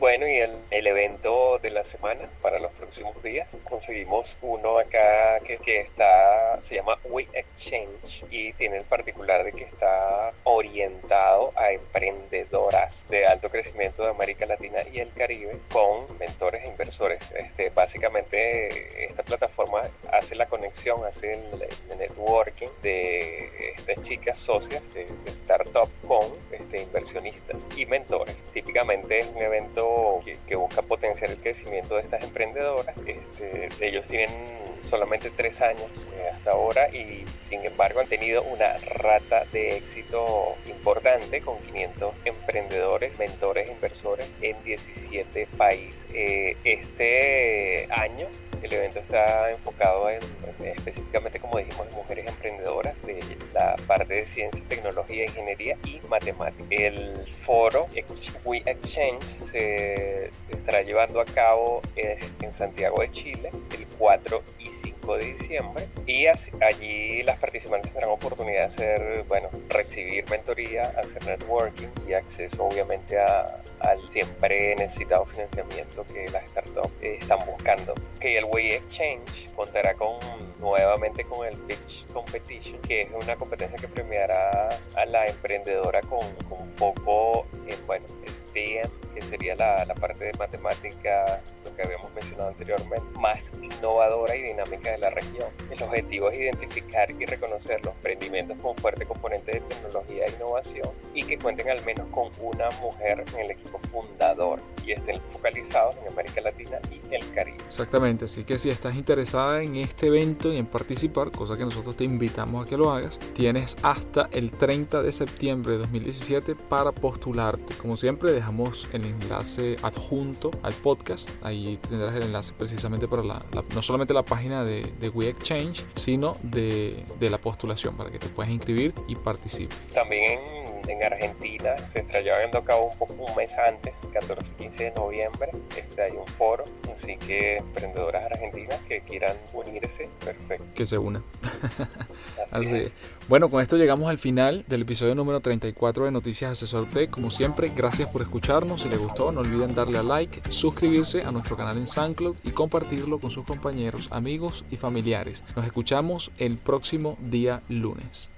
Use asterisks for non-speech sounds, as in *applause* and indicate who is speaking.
Speaker 1: Bueno, y el, evento de la semana para los próximos días, conseguimos uno acá que, que está, se llama We Exchange y tiene el particular de que está orientado a emprendedoras de alto crecimiento de América Latina y el Caribe con mentores e inversores. Este, básicamente esta plataforma hace la conexión, hace el, networking de estas chicas socias de, de startup con este, inversionistas y mentores. Típicamente es un evento que, busca potenciar el crecimiento de estas emprendedoras. Este, ellos tienen solamente tres años eh, hasta ahora y sin embargo han tenido una rata de éxito importante con 500 emprendedores, mentores, inversores en 17 países. Eh, este año el evento está enfocado en, específicamente, como dijimos, en mujeres emprendedoras de la parte de ciencia, tecnología, ingeniería y matemática. El foro We Exchange se estará llevando a cabo en Santiago de Chile el 4 y 5 de diciembre y allí las participantes tendrán oportunidad de hacer, bueno, recibir mentoría, hacer networking y acceso obviamente al siempre necesitado financiamiento que las startups están buscando. Que el Way Exchange contará con nuevamente con el Pitch Competition, que es una competencia que premiará a la emprendedora con, con foco en, bueno, STEM, que sería la, la parte de matemática, lo que habíamos mencionado anteriormente, más innovadora y dinámica de la región. El objetivo es identificar y reconocer los emprendimientos con fuerte componente de tecnología e innovación y que cuenten al menos con una mujer en el equipo fundador y estén focalizados en América Latina y el Caribe.
Speaker 2: Exactamente, así que si estás interesada en este evento y en participar, cosa que nosotros te invitamos a que lo hagas, tienes hasta el 30 de septiembre de 2017 para postularte. Como siempre, dejamos el enlace adjunto al podcast. Ahí tendrás el enlace precisamente para la, no solamente la página de, de We Exchange, sino de, la postulación para que te puedas inscribir y participes.
Speaker 1: También en, en Argentina se está llevando a cabo un poco un mes antes, 14 y 15 de noviembre, este, hay un foro, así que emprendedoras argentinas que quieran unirse, perfecto.
Speaker 2: Que se una. *laughs* así, así Bueno, con esto llegamos al final del episodio número 34 de Noticias Asesor T. Como siempre, gracias por escucharnos. Si les gustó, no olviden darle a like, suscribirse a nuestro canal en SoundCloud y compartirlo con sus compañeros, amigos y familiares. Nos escuchamos el próximo día lunes.